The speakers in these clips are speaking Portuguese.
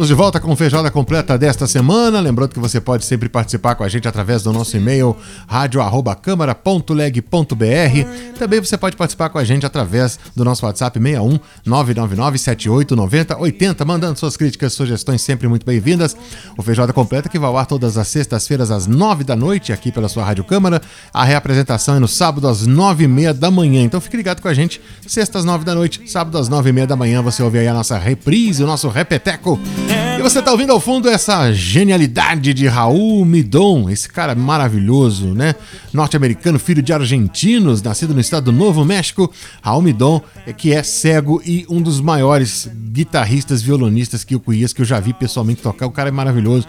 Estamos de volta com Feijoada Completa desta semana. Lembrando que você pode sempre participar com a gente através do nosso e-mail radio@câmara.leg.br. Também você pode participar com a gente através do nosso WhatsApp 61 999 78 90 80, mandando suas críticas, sugestões sempre muito bem-vindas. O Feijoada Completa que vai ao ar todas as sextas-feiras às 9 da noite aqui pela sua Rádio Câmara. A reapresentação é no sábado às 9 e meia da manhã. Então fique ligado com a gente, sexta às 9 da noite, sábado às 9 e meia da manhã. Você ouve aí a nossa reprise, o nosso repeteco. E você está ouvindo ao fundo essa genialidade de Raul Midon, esse cara maravilhoso, né? Norte-americano, filho de argentinos, nascido no estado do Novo México. Raul Midon, que é cego e um dos maiores guitarristas, violonistas que eu conheço, que eu já vi pessoalmente tocar. O cara é maravilhoso.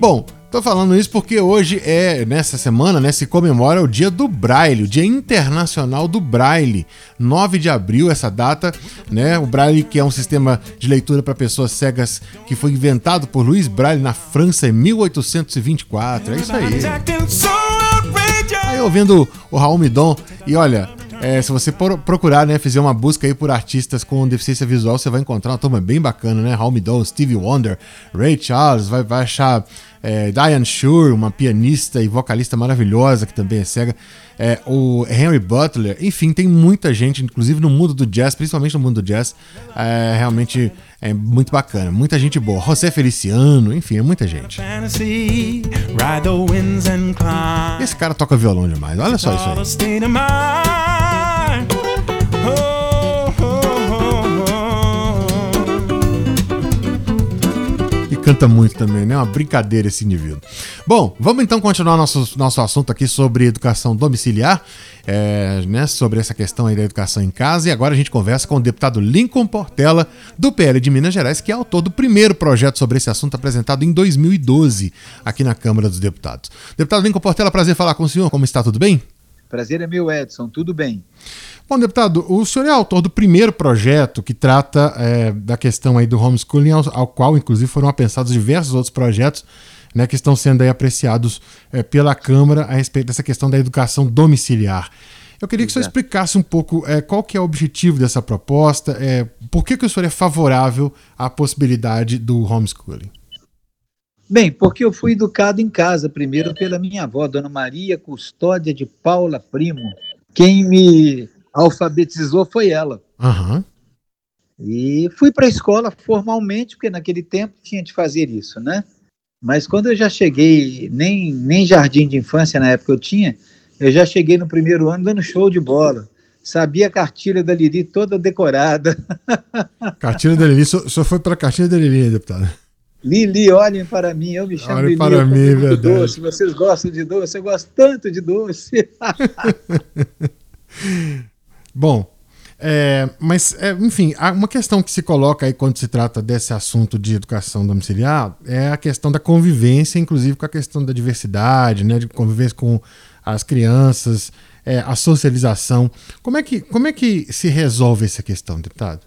Bom, Tô falando isso porque hoje é, nessa semana, né, se comemora o dia do Braille, o Dia Internacional do Braille. 9 de abril, essa data, né? O Braille, que é um sistema de leitura para pessoas cegas que foi inventado por Luiz Braille na França em 1824. É isso aí. Aí ouvindo o Raul Midon, e olha, é, se você procurar, né, fizer uma busca aí por artistas com deficiência visual, você vai encontrar uma turma bem bacana, né? Raul Midon, Stevie Wonder, Ray Charles, vai, vai achar é, Diane Shure, uma pianista e vocalista maravilhosa que também é cega, é, o Henry Butler, enfim, tem muita gente, inclusive no mundo do jazz, principalmente no mundo do jazz, é, realmente é muito bacana, muita gente boa. José Feliciano, enfim, é muita gente. Esse cara toca violão demais, olha só isso aí. Canta muito também, né? Uma brincadeira esse indivíduo. Bom, vamos então continuar nosso, nosso assunto aqui sobre educação domiciliar, é, né? Sobre essa questão aí da educação em casa. E agora a gente conversa com o deputado Lincoln Portela, do PL de Minas Gerais, que é autor do primeiro projeto sobre esse assunto apresentado em 2012 aqui na Câmara dos Deputados. Deputado Lincoln Portela, prazer falar com o senhor. Como está? Tudo bem? Prazer é meu, Edson. Tudo bem. Bom, deputado, o senhor é autor do primeiro projeto que trata é, da questão aí do homeschooling, ao, ao, qual, inclusive, foram apensados diversos outros projetos né, que estão sendo aí apreciados é, pela Câmara a respeito dessa questão da educação domiciliar. Eu queria que o senhor explicasse um pouco é, qual que é o objetivo dessa proposta, é, por que, que o senhor é favorável à possibilidade do homeschooling. Bem, porque eu fui educado em casa primeiro pela minha avó, Dona Maria Custódia de Paula Primo. Quem me alfabetizou foi ela. Uhum. E fui para a escola formalmente, porque naquele tempo tinha de fazer isso, né? Mas quando eu já cheguei, nem, nem jardim de infância na época eu tinha, eu já cheguei no primeiro ano dando show de bola. Sabia a cartilha da Lili toda decorada. Cartilha da Lili, só, só foi para a cartilha da Lili, deputado. Lili, olhem para mim, eu me chamo Olhem Lili. para mim, verdade. doce. Vocês gostam de doce? Eu gosto tanto de doce. Bom, é, mas, é, enfim, uma questão que se coloca aí quando se trata desse assunto de educação domiciliar é a questão da convivência, inclusive com a questão da diversidade, né, de convivência com as crianças, é, a socialização. Como é, que, como é que se resolve essa questão, deputado?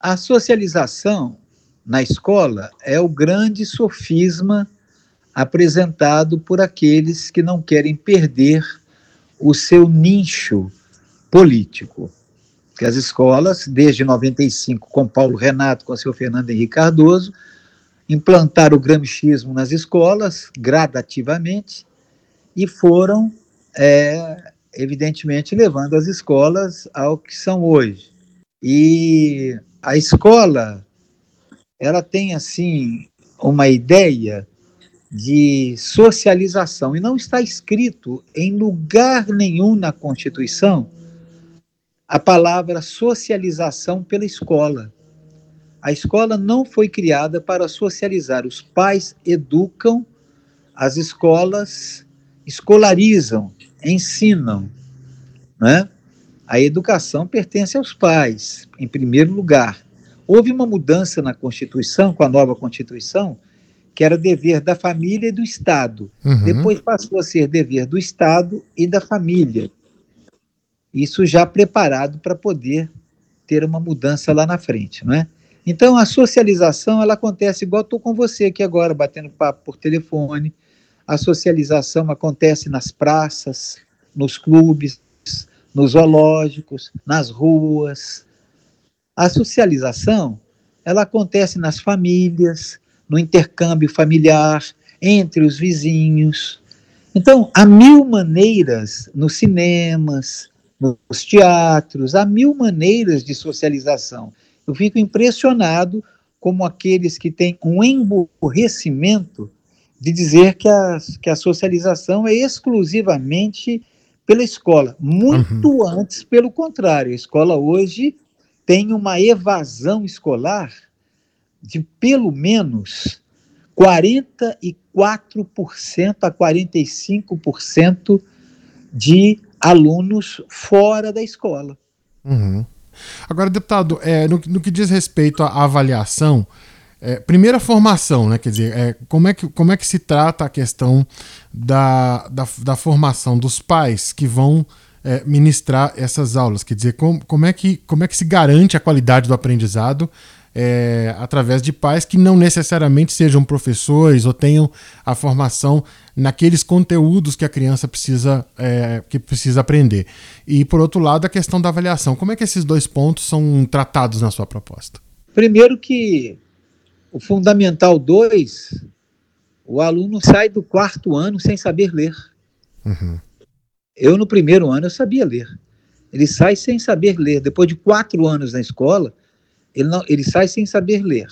A socialização na escola é o grande sofisma apresentado por aqueles que não querem perder o seu nicho político. Que as escolas, desde 95, com Paulo Renato, com o seu Fernando Henrique Cardoso, implantaram o gramichismo nas escolas gradativamente e foram, é, evidentemente, levando as escolas ao que são hoje. E a escola, ela tem, assim, uma ideia de socialização, e não está escrito em lugar nenhum na Constituição a palavra socialização pela escola. A escola não foi criada para socializar. Os pais educam, as escolas escolarizam, ensinam. Né? A educação pertence aos pais, em primeiro lugar. Houve uma mudança na Constituição, com a nova Constituição, que era dever da família e do Estado. Uhum. Depois passou a ser dever do Estado e da família isso já preparado para poder ter uma mudança lá na frente, não é? Então a socialização ela acontece igual estou com você aqui agora batendo papo por telefone. a socialização acontece nas praças, nos clubes, nos zoológicos, nas ruas. A socialização, ela acontece nas famílias, no intercâmbio familiar, entre os vizinhos. Então, há mil maneiras nos cinemas, nos teatros, há mil maneiras de socialização. Eu fico impressionado como aqueles que têm um emborrecimento de dizer que a, que a socialização é exclusivamente pela escola. Muito uhum. antes, pelo contrário. A escola hoje tem uma evasão escolar de pelo menos 44% a 45% de alunos fora da escola. Uhum. Agora, deputado, é, no, no, que diz respeito à avaliação, é, primeira formação, né? Quer dizer, é, como, é que, como é que se trata a questão da, da, da formação dos pais que vão é, ministrar essas aulas? Quer dizer, como, como, é que, como é que se garante a qualidade do aprendizado é, através de pais que não necessariamente sejam professores ou tenham a formação naqueles conteúdos que a criança precisa, é, que precisa aprender. E, por outro lado, a questão da avaliação. Como é que esses dois pontos são tratados na sua proposta? Primeiro que o Fundamental 2, o aluno sai do quarto ano sem saber ler. Uhum. Eu, no primeiro ano, eu sabia ler. Ele sai sem saber ler. Depois de quatro anos na escola, ele, não, ele sai sem saber ler.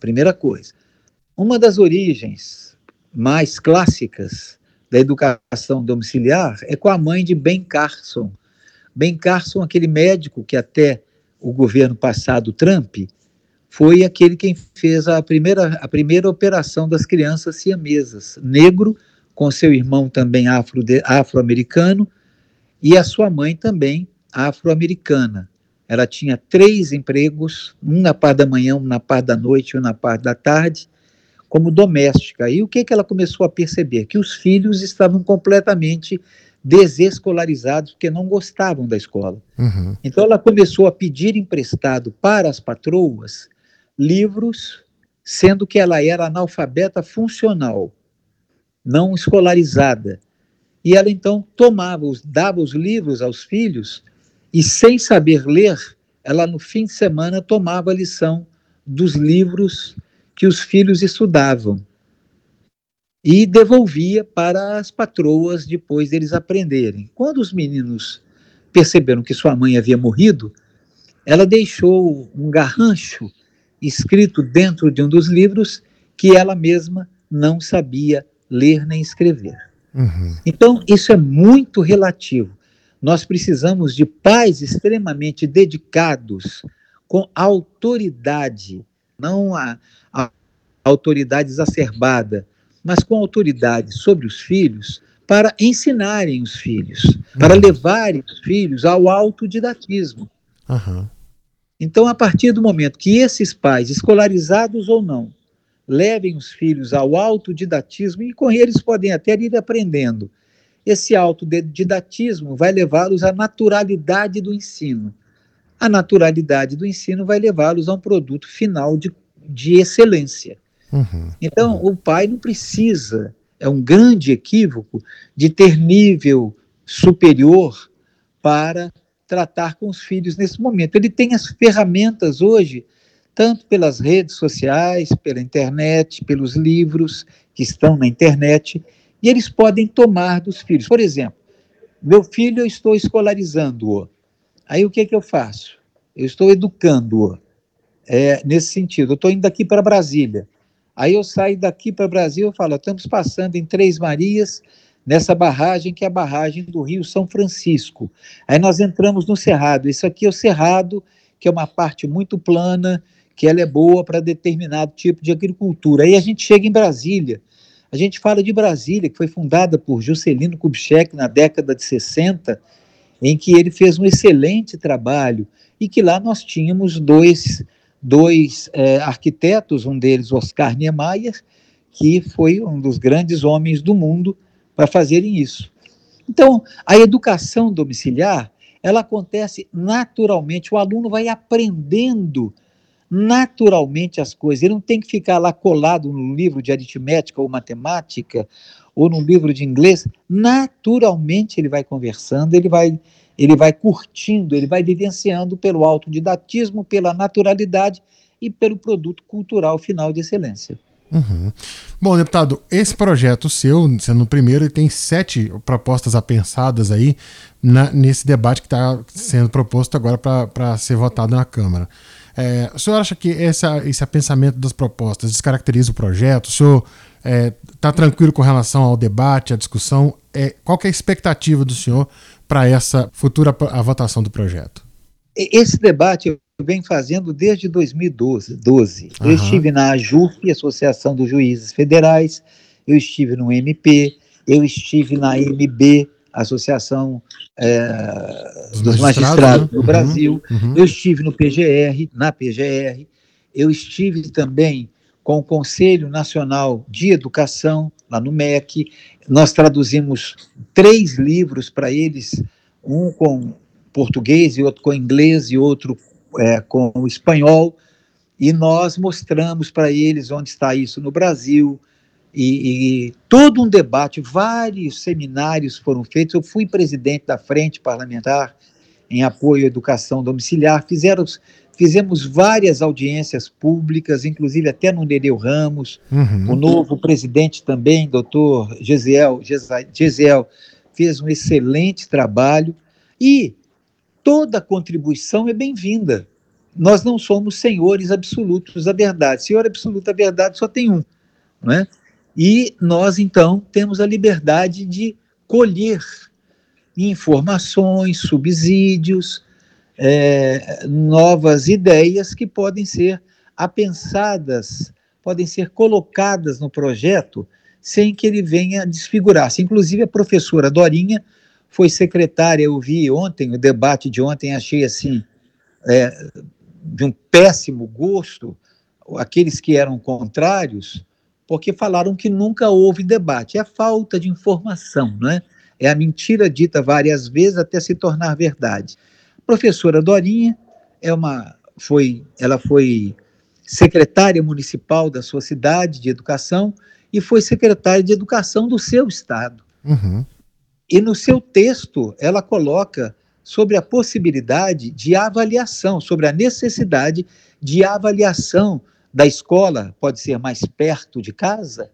Primeira coisa. Uma das origens mais clássicas da educação domiciliar é com a mãe de Ben Carson. Ben Carson, aquele médico que até o governo passado, Trump, foi aquele quem fez a primeira, a primeira operação das crianças siamesas, negro, com seu irmão também afro-americano, afro e a sua mãe também afro-americana. Ela tinha três empregos, um na parte da manhã, um na parte da noite e um na parte da tarde, como doméstica. E o que, que ela começou a perceber? Que os filhos estavam completamente desescolarizados porque não gostavam da escola. Uhum. Então ela começou a pedir emprestado para as patroas livros, sendo que ela era analfabeta funcional, não escolarizada. E ela então tomava, dava os livros aos filhos e sem saber ler, ela no fim de semana tomava a lição dos livros que os filhos estudavam e devolvia para as patroas depois deles aprenderem. Quando os meninos perceberam que sua mãe havia morrido, ela deixou um garrancho escrito dentro de um dos livros que ela mesma não sabia ler nem escrever. Uhum. Então, isso é muito relativo. Nós precisamos de pais extremamente dedicados, com autoridade, não a, a autoridade exacerbada, mas com autoridade sobre os filhos, para ensinarem os filhos, uhum. para levarem os filhos ao autodidatismo. Uhum. Então, a partir do momento que esses pais, escolarizados ou não, levem os filhos ao autodidatismo, e com eles podem até ir aprendendo esse autodidatismo vai levá-los à naturalidade do ensino. A naturalidade do ensino vai levá-los a um produto final de, de excelência. Uhum, então, o pai não precisa, é um grande equívoco, de ter nível superior para tratar com os filhos nesse momento. Ele tem as ferramentas hoje, tanto pelas redes sociais, pela internet, pelos livros que estão na internet, e eles podem tomar dos filhos. Por exemplo, meu filho eu estou escolarizando-o. Aí o que, é que eu faço? Eu estou educando-o é, nesse sentido. Eu estou indo daqui para Brasília. Aí eu saio daqui para Brasil e falo: estamos passando em Três Marias, nessa barragem que é a barragem do Rio São Francisco. Aí nós entramos no Cerrado. Isso aqui é o Cerrado, que é uma parte muito plana, que ela é boa para determinado tipo de agricultura. Aí a gente chega em Brasília a gente fala de Brasília, que foi fundada por Juscelino Kubitschek na década de 60, em que ele fez um excelente trabalho e que lá nós tínhamos dois, dois é, arquitetos, um deles Oscar Niemeyer, que foi um dos grandes homens do mundo para fazerem isso. Então, a educação domiciliar, ela acontece naturalmente, o aluno vai aprendendo naturalmente as coisas. Ele não tem que ficar lá colado no livro de aritmética ou matemática ou no livro de inglês. Naturalmente ele vai conversando, ele vai ele vai curtindo, ele vai vivenciando pelo autodidatismo, pela naturalidade e pelo produto cultural final de excelência. Uhum. Bom, deputado, esse projeto seu, sendo o primeiro, ele tem sete propostas apensadas aí na, nesse debate que está sendo proposto agora para ser votado na Câmara. É, o senhor acha que essa, esse apensamento das propostas descaracteriza o projeto? O senhor está é, tá tranquilo com relação ao debate, à discussão? É, qual é a expectativa do senhor para essa futura a votação do projeto? Esse debate eu venho fazendo desde 2012. 12. Eu estive na AJUF, Associação dos Juízes Federais, eu estive no MP, eu estive na MB, Associação é, dos, dos, Magistrados né? do uhum, Brasil, uhum. eu estive no PGR, na PGR, eu estive também com o Conselho Nacional de Educação, lá no MEC. Nós traduzimos três livros para eles, um com português e outro com inglês e outro é, com espanhol, e nós mostramos para eles onde está isso no Brasil, e, e, todo um debate, vários seminários foram feitos. Eu fui presidente da Frente Parlamentar em apoio à educação domiciliar, fizeram, fizemos várias audiências públicas, inclusive até no Nereu Ramos, uhum. o novo presidente também, doutor Gesiel, Gesiel, fez um excelente trabalho, e toda contribuição é bem-vinda. Nós não somos senhores absolutos da verdade. Senhor absoluto da verdade só tem um, não é? E nós, então, temos a liberdade de colher informações, subsídios, é, novas ideias que podem ser apensadas, podem ser colocadas no projeto sem que ele venha desfigurar-se. Inclusive, a professora Dorinha foi secretária, eu vi ontem, o debate de ontem, achei assim, é, de um péssimo gosto, aqueles que eram contrários, porque falaram que nunca houve debate. É a falta de informação, né? É a mentira dita várias vezes até se tornar verdade. A professora Dorinha é uma, foi, ela foi secretária municipal da sua cidade de educação e foi secretária de educação do seu estado. Uhum. E no seu texto ela coloca sobre a possibilidade de avaliação, sobre a necessidade de avaliação da escola, pode ser mais perto de casa,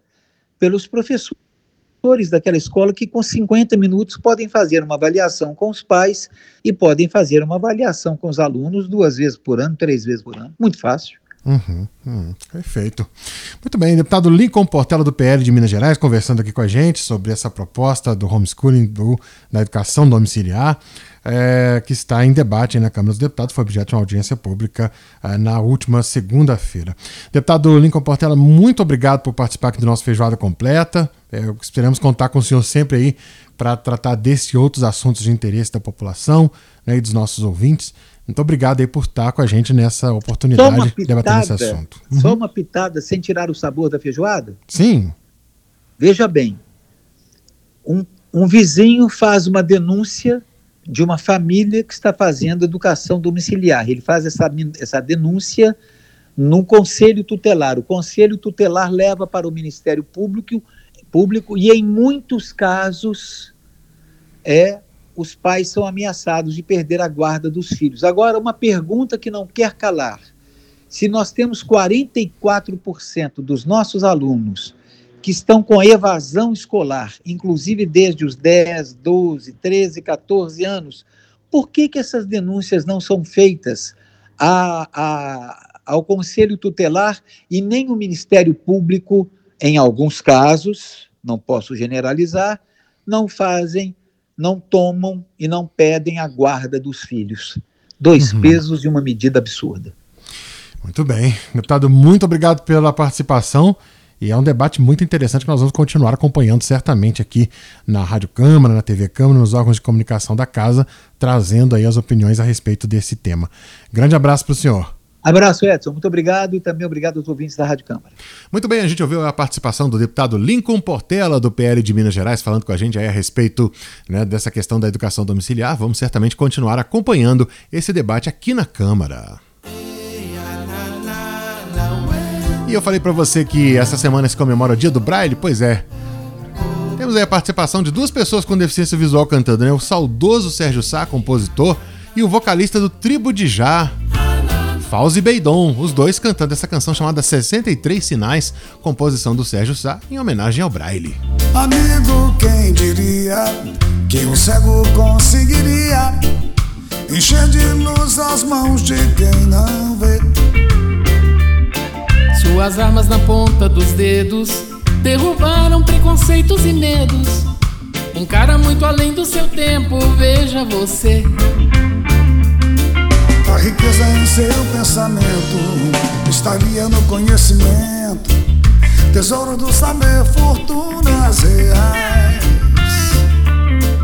pelos professores daquela escola que com 50 minutos podem fazer uma avaliação com os pais e podem fazer uma avaliação com os alunos duas vezes por ano, três vezes por ano. Muito fácil. Uhum, uhum, perfeito. Muito bem, deputado Lincoln Portela do PL de Minas Gerais conversando aqui com a gente sobre essa proposta do homeschooling do, da educação domiciliar é, que está em debate na Câmara dos Deputados, foi objeto de uma audiência pública é, na última segunda-feira. Deputado Lincoln Portela, muito obrigado por participar aqui do nosso Feijoada Completa. É, esperamos contar com o senhor sempre aí para tratar desse e outros assuntos de interesse da população né, e dos nossos ouvintes. Muito obrigado aí por estar com a gente nessa oportunidade de debater esse assunto. Uhum. Só uma pitada sem tirar o sabor da feijoada? Sim. Veja bem, um, um vizinho faz uma denúncia de uma família que está fazendo educação domiciliar. Ele faz essa, essa denúncia no conselho tutelar. O conselho tutelar leva para o Ministério Público, público e, em muitos casos, é os pais são ameaçados de perder a guarda dos filhos. Agora, uma pergunta que não quer calar. Se nós temos 44% dos nossos alunos que estão com evasão escolar, inclusive desde os 10, 12, 13, 14 anos, por que, que essas denúncias não são feitas a, a, ao Conselho Tutelar e nem o Ministério Público, em alguns casos, não posso generalizar, não fazem, não tomam e não pedem a guarda dos filhos? Dois uhum. pesos e uma medida absurda. Muito bem. Deputado, muito obrigado pela participação. E é um debate muito interessante que nós vamos continuar acompanhando certamente aqui na Rádio Câmara, na TV Câmara, nos órgãos de comunicação da casa, trazendo aí as opiniões a respeito desse tema. Grande abraço para o senhor. Abraço, Edson. Muito obrigado e também obrigado aos ouvintes da Rádio Câmara. Muito bem, a gente ouviu a participação do deputado Lincoln Portela, do PL de Minas Gerais, falando com a gente aí a respeito né, dessa questão da educação domiciliar. Vamos certamente continuar acompanhando esse debate aqui na Câmara. eu falei para você que essa semana se comemora o Dia do Braille? Pois é. Temos aí a participação de duas pessoas com deficiência visual cantando, né? O saudoso Sérgio Sá, compositor, e o vocalista do Tribo de Já, Fauzi Beidon, os dois cantando essa canção chamada 63 Sinais, composição do Sérgio Sá, em homenagem ao Braille. Amigo, quem diria que um cego conseguiria encher de luz as mãos de quem não vê? Suas armas na ponta dos dedos derrubaram preconceitos e medos. Um cara muito além do seu tempo, veja você. Seu pensamento estaria no conhecimento, tesouro do saber, fortunas reais.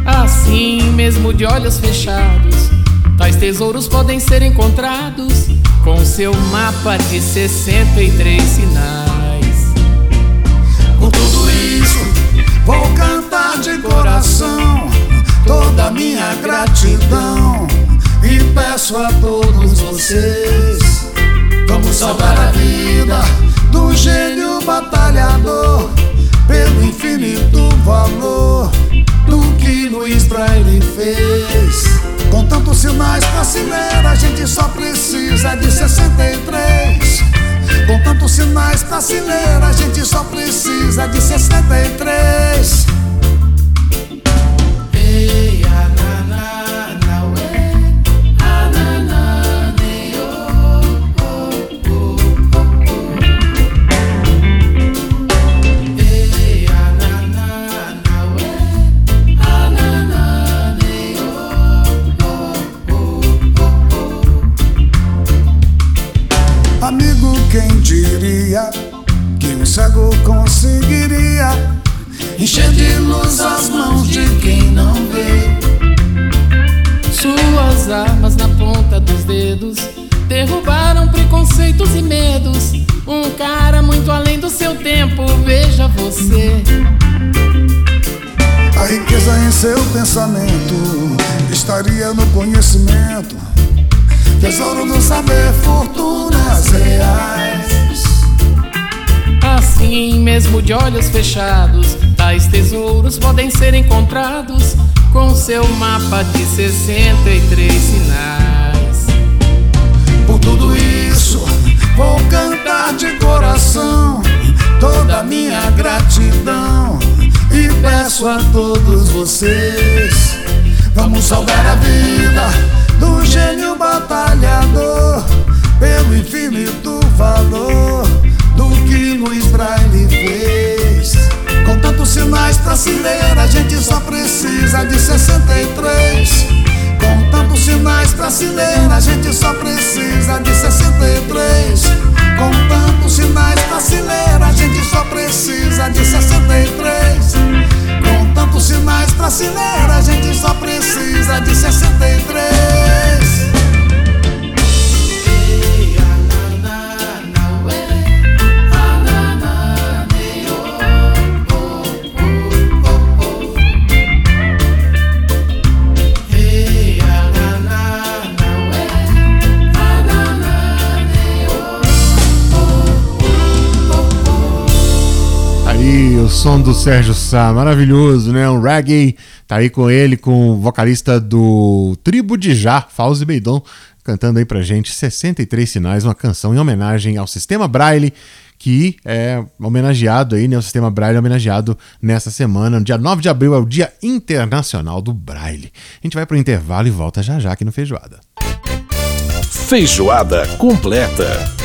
Assim, mesmo de olhos fechados, tais tesouros podem ser encontrados com seu mapa de 63 sinais. Com tudo isso, vou cantar de coração toda a minha gratidão e peço a todos vocês: vamos salvar a vida do gênio batalhador, pelo infinito valor do que Luiz Braille fez. Com tantos sinais pra ler, a gente só precisa de 63. Com tantos sinais pra ler, a gente só precisa de 63. Seu pensamento estaria no conhecimento. Tesouro do saber, fortunas reais. Assim, mesmo de olhos fechados, tais tesouros podem ser encontrados com seu mapa de 63 sinais. Por tudo isso, vou cantar de coração toda a minha gratidão e peço a todos vocês: vamos salvar a vida do gênio batalhador pelo infinito valor do que Luiz Braille fez. Com tantos sinais pra se ler, a gente só precisa de 63. Com tantos sinais ler, a gente só precisa de 63. Com tantos sinais ler, a gente só precisa de 63. Com tantos sinais ler, a gente só precisa de 63. Som do Sérgio Sá, maravilhoso, né? Um reggae, tá aí com ele, com o vocalista do Tribo de Já, Fauzi Beidon, cantando aí pra gente 63 Sinais, uma canção em homenagem ao Sistema Braille, que é homenageado aí, né? O Sistema Braille é homenageado nessa semana, no dia 9 de abril, é o Dia Internacional do Braille. A gente vai pro intervalo e volta já já aqui no Feijoada. Feijoada completa.